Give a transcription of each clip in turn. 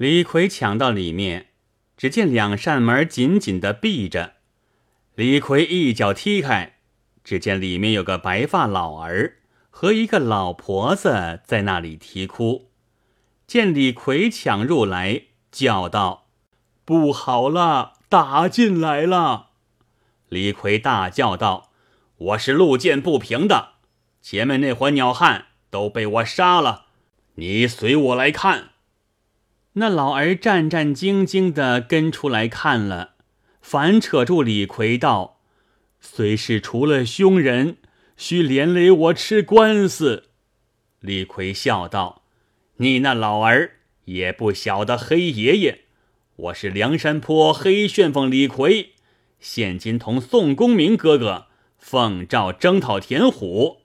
李逵抢到里面，只见两扇门紧紧的闭着。李逵一脚踢开，只见里面有个白发老儿和一个老婆子在那里啼哭。见李逵抢入来，叫道：“不好了，打进来了！”李逵大叫道：“我是路见不平的，前面那伙鸟汉都被我杀了，你随我来看。”那老儿战战兢兢地跟出来看了，反扯住李逵道：“虽是除了凶人，须连累我吃官司。”李逵笑道：“你那老儿也不晓得黑爷爷，我是梁山坡黑旋风李逵，现今同宋公明哥哥奉诏征讨田虎，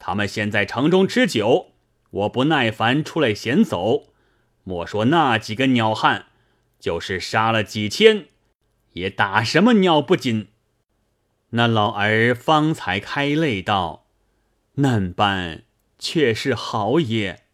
他们现在城中吃酒，我不耐烦出来闲走。”莫说那几个鸟汉，就是杀了几千，也打什么鸟不紧。那老儿方才开泪道：“嫩般却是好也，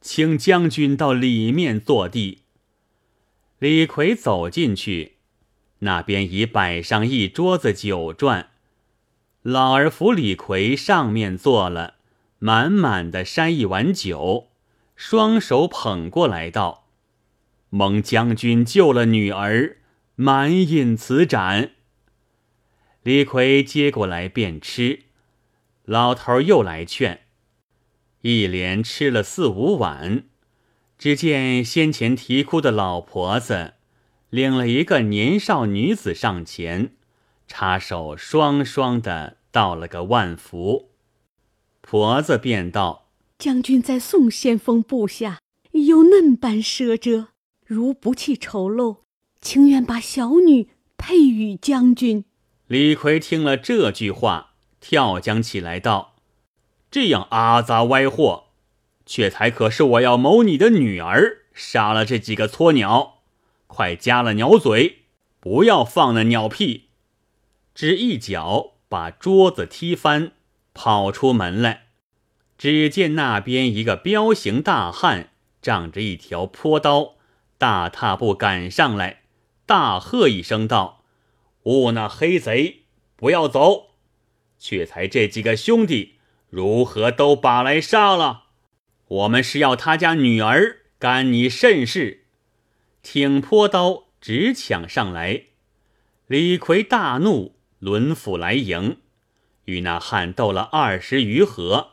请将军到里面坐地。”李逵走进去，那边已摆上一桌子酒馔，老儿扶李逵上面坐了，满满的筛一碗酒。双手捧过来道：“蒙将军救了女儿，满饮此盏。”李逵接过来便吃，老头又来劝，一连吃了四五碗。只见先前啼哭的老婆子领了一个年少女子上前，插手双双的道了个万福。婆子便道。将军在宋先锋部下有嫩般奢遮，如不弃丑陋，情愿把小女配与将军。李逵听了这句话，跳将起来道：“这样阿杂歪货，却才可是我要谋你的女儿，杀了这几个撮鸟，快夹了鸟嘴，不要放那鸟屁！”只一脚把桌子踢翻，跑出门来。只见那边一个彪形大汉，仗着一条坡刀，大踏步赶上来，大喝一声道：“兀那黑贼，不要走！却才这几个兄弟，如何都把来杀了？我们是要他家女儿，干你甚事？”挺坡刀直抢上来，李逵大怒，抡斧来迎，与那汉斗了二十余合。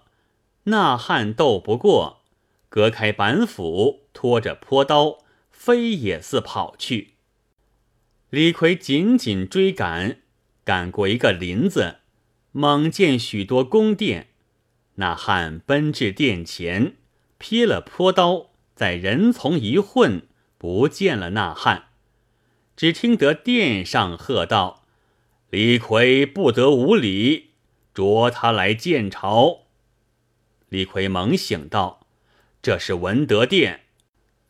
那汉斗不过，隔开板斧，拖着坡刀飞也似跑去。李逵紧紧追赶，赶过一个林子，猛见许多宫殿。那汉奔至殿前，撇了坡刀，在人丛一混，不见了那汉。只听得殿上喝道：“李逵不得无礼，捉他来见朝。”李逵猛醒道：“这是文德殿，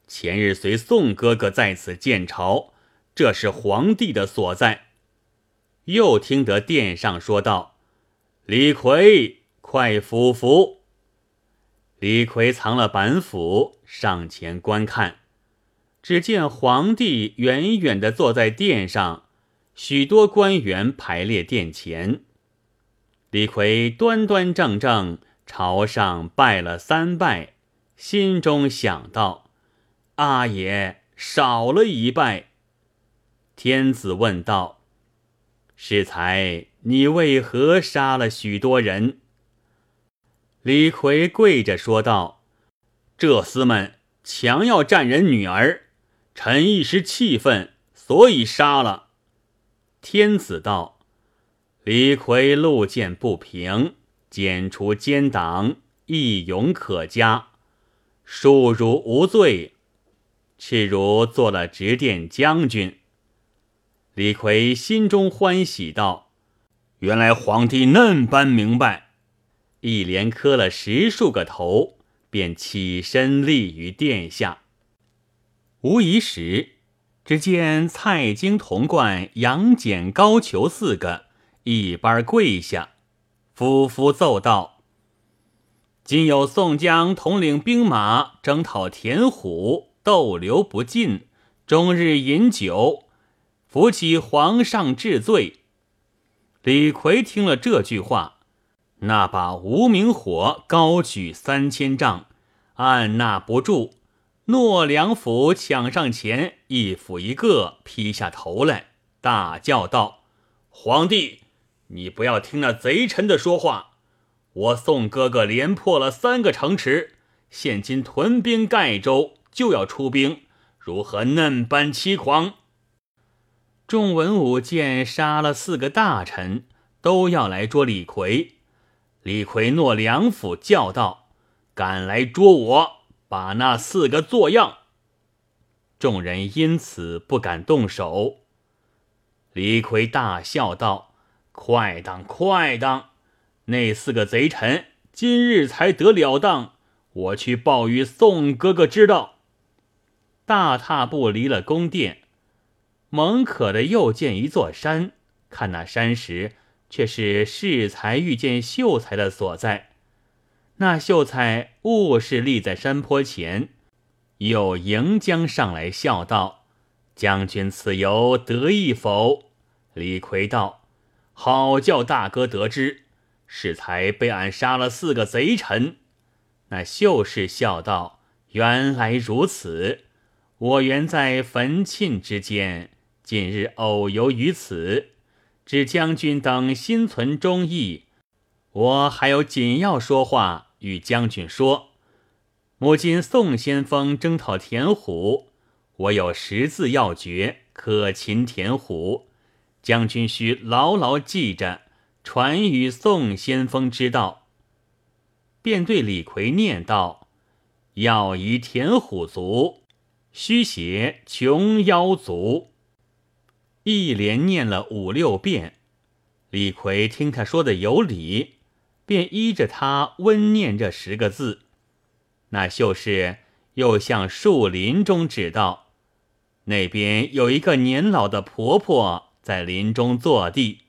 前日随宋哥哥在此见朝，这是皇帝的所在。”又听得殿上说道：“李逵，快伏伏！”李逵藏了板斧，上前观看，只见皇帝远远的坐在殿上，许多官员排列殿前。李逵端端正正。朝上拜了三拜，心中想到：“阿爷少了一拜。”天子问道：“适才，你为何杀了许多人？”李逵跪着说道：“这厮们强要占人女儿，臣一时气愤，所以杀了。”天子道：“李逵路见不平。”剪除奸党，义勇可嘉，恕汝无罪，赤如做了执殿将军。李逵心中欢喜道：“原来皇帝嫩般明白。”一连磕了十数个头，便起身立于殿下。无疑时，只见蔡京、童贯、杨戬、高俅四个一班跪下。夫夫奏道：“今有宋江统领兵马征讨田虎，逗留不尽，终日饮酒，扶起皇上治罪。李逵听了这句话，那把无名火高举三千丈，按捺不住。诺良斧抢上前，一斧一个劈下头来，大叫道：“皇帝，你不要听那贼臣的说话！我宋哥哥连破了三个城池，现今屯兵盖州，就要出兵，如何嫩般欺狂？”众文武见杀了四个大臣，都要来捉李逵。李逵诺良府叫道：“敢来捉我！”把那四个做样，众人因此不敢动手。李逵大笑道：“快当快当！那四个贼臣今日才得了当，我去报与宋哥哥知道。”大踏步离了宫殿，猛可的又见一座山，看那山时，却是适才遇见秀才的所在。那秀才误是立在山坡前，又迎将上来，笑道：“将军此游得意否？”李逵道：“好叫大哥得知，适才被俺杀了四个贼臣。”那秀士笑道：“原来如此，我原在坟庆之间，近日偶游于此，知将军等心存忠义，我还有紧要说话。”与将军说：“母今宋先锋征讨田虎，我有十字要诀，可擒田虎。将军需牢牢记着，传与宋先锋知道。”便对李逵念道：“要移田虎族，须写穷妖族。”一连念了五六遍。李逵听他说的有理。便依着他温念这十个字，那秀士又向树林中指道：“那边有一个年老的婆婆在林中坐地。”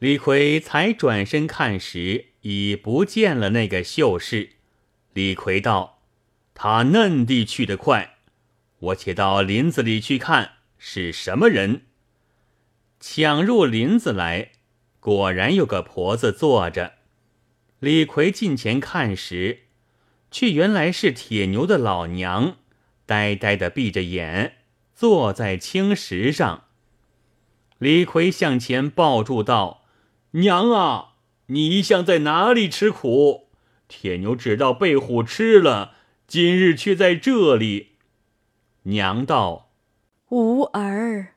李逵才转身看时，已不见了那个秀士。李逵道：“他嫩地去得快，我且到林子里去看是什么人。”抢入林子来，果然有个婆子坐着。李逵近前看时，却原来是铁牛的老娘，呆呆的闭着眼，坐在青石上。李逵向前抱住道：“娘啊，你一向在哪里吃苦？铁牛只道被虎吃了，今日却在这里。”娘道：“吾儿，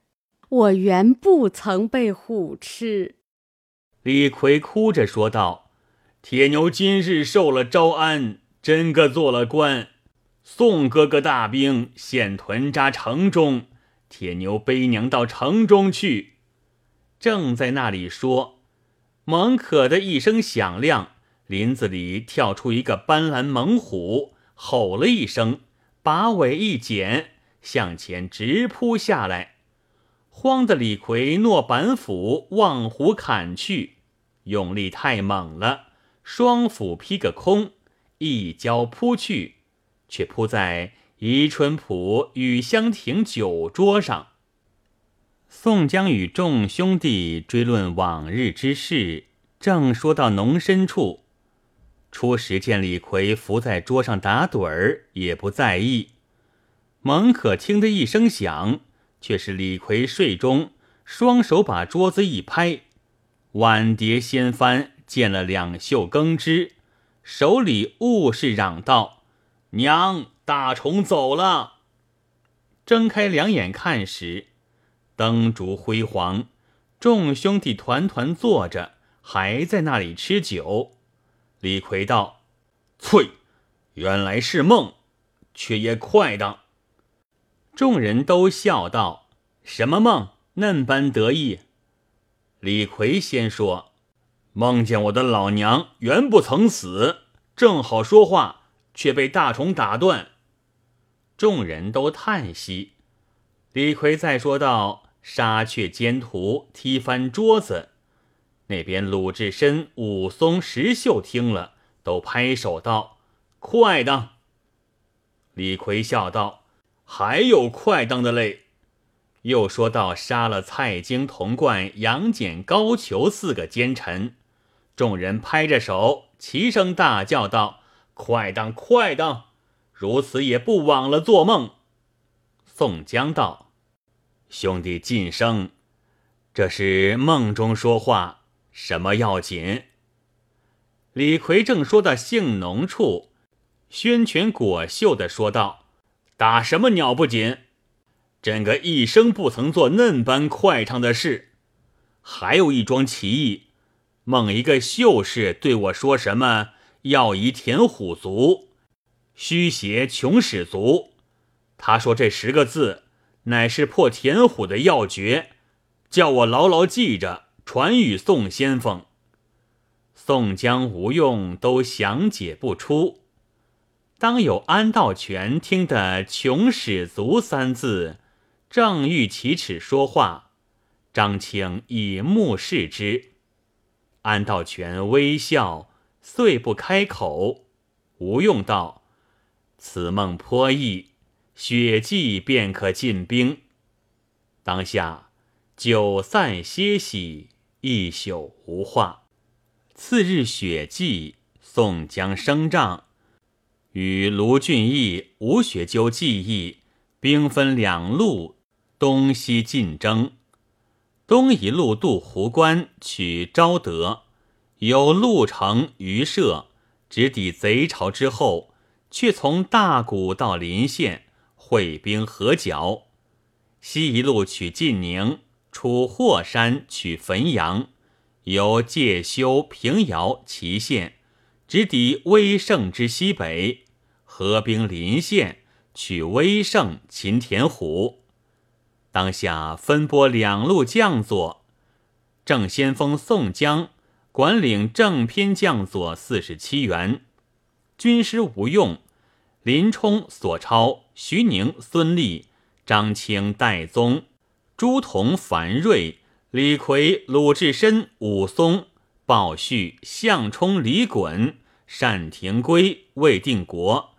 我原不曾被虎吃。”李逵哭着说道。铁牛今日受了招安，真个做了官。宋哥哥大兵现屯扎城中，铁牛背娘到城中去。正在那里说，猛可的一声响亮，林子里跳出一个斑斓猛虎，吼了一声，把尾一剪，向前直扑下来。慌的李逵诺板斧望虎砍去，用力太猛了。双斧劈个空，一跤扑去，却扑在宜春浦雨香亭酒桌上。宋江与众兄弟追论往日之事，正说到浓深处，初时见李逵伏在桌上打盹儿，也不在意。猛可听得一声响，却是李逵睡中，双手把桌子一拍，碗碟掀翻。见了两袖羹汁，手里兀是嚷道：“娘，大虫走了！”睁开两眼看时，灯烛辉煌，众兄弟团团坐着，还在那里吃酒。李逵道：“翠，原来是梦，却也快当。”众人都笑道：“什么梦？嫩般得意。”李逵先说。梦见我的老娘原不曾死，正好说话，却被大虫打断。众人都叹息。李逵再说道：“杀却奸徒，踢翻桌子。”那边鲁智深、武松、石秀听了，都拍手道：“快当！”李逵笑道：“还有快当的嘞。又说到杀了蔡京、童贯、杨戬、高俅四个奸臣，众人拍着手，齐声大叫道：“快当，快当！如此也不枉了做梦。”宋江道：“兄弟晋升，这是梦中说话，什么要紧？”李逵正说到性浓处，宣权果秀的说道：“打什么鸟不紧？”真个一生不曾做嫩般快畅的事，还有一桩奇异。梦一个秀士对我说：“什么要以田虎足，虚邪穷始足。”他说这十个字乃是破田虎的要诀，叫我牢牢记着，传与宋先锋。宋江、吴用都详解不出，当有安道全听得“穷始足”三字。正欲启齿说话，张青以目视之。安道全微笑，遂不开口。吴用道：“此梦颇异，雪霁便可进兵。”当下酒散歇息，一宿无话。次日雪霁，宋江升帐，与卢俊义、吴学究计议，兵分两路。东西进征，东一路渡湖关取昭德，有路程余涉，直抵贼巢之后，却从大谷到临县会兵合剿；西一路取晋宁，出霍山取汾阳，由介休、平遥、祁县，直抵威胜之西北，合兵临县，取威胜、秦田虎。当下分拨两路将佐，正先锋宋江管领正偏将佐四十七员，军师吴用、林冲、索超、徐宁、孙立、张清、戴宗、朱仝、樊瑞、李逵、鲁智深、武松、鲍旭、项冲、李衮、单廷圭、魏定国、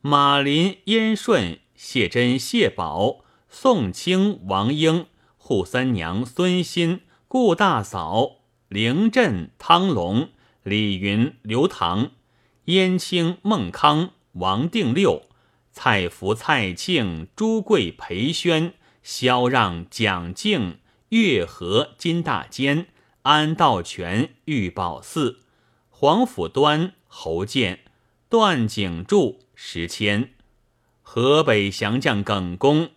马林、燕顺、谢珍、谢宝。宋清、王英、扈三娘、孙欣、顾大嫂、凌振、汤龙、李云、刘唐、燕青、孟康、王定六、蔡福、蔡庆、朱贵、裴宣、萧让、蒋敬、岳和、金大坚、安道全、玉宝寺、黄甫端、侯健、段景柱、石谦、河北降将耿恭。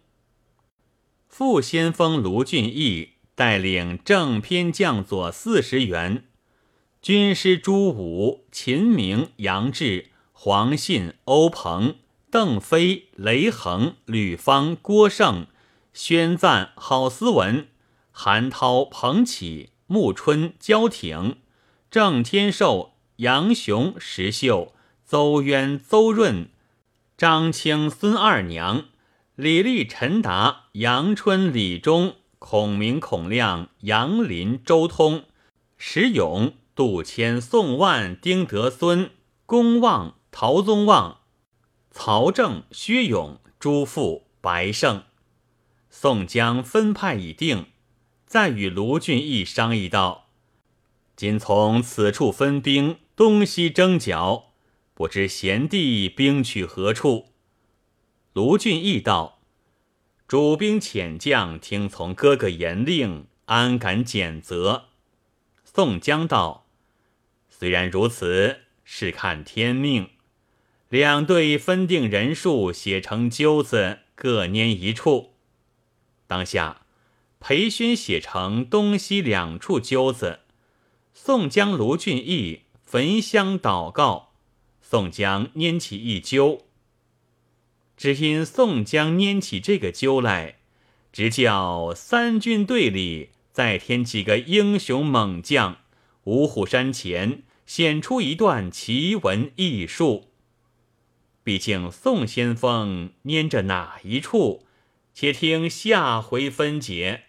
副先锋卢俊义带领正偏将佐四十员，军师朱武、秦明、杨志、黄信、欧鹏、邓飞、雷横、吕方、郭盛、宣赞、郝思文、韩涛、彭启、穆春、焦挺、郑天寿、杨雄、石秀、邹渊、邹润、张清、孙二娘。李立、陈达、杨春、李忠、孔明、孔亮、杨林、周通、石勇、杜迁、宋万、丁德孙、公望、陶宗旺、曹正、薛勇、朱富、白胜。宋江分派已定，再与卢俊义商议道：“今从此处分兵，东西征剿，不知贤弟兵去何处？”卢俊义道：“主兵遣将，听从哥哥严令，安敢减责？”宋江道：“虽然如此，是看天命。两队分定人数，写成揪子，各拈一处。当下，裴勋写成东西两处揪子，宋江、卢俊义焚香祷告，宋江拈起一揪。只因宋江拈起这个揪来，直叫三军队里再添几个英雄猛将，五虎山前显出一段奇闻异术。毕竟宋先锋拈着哪一处，且听下回分解。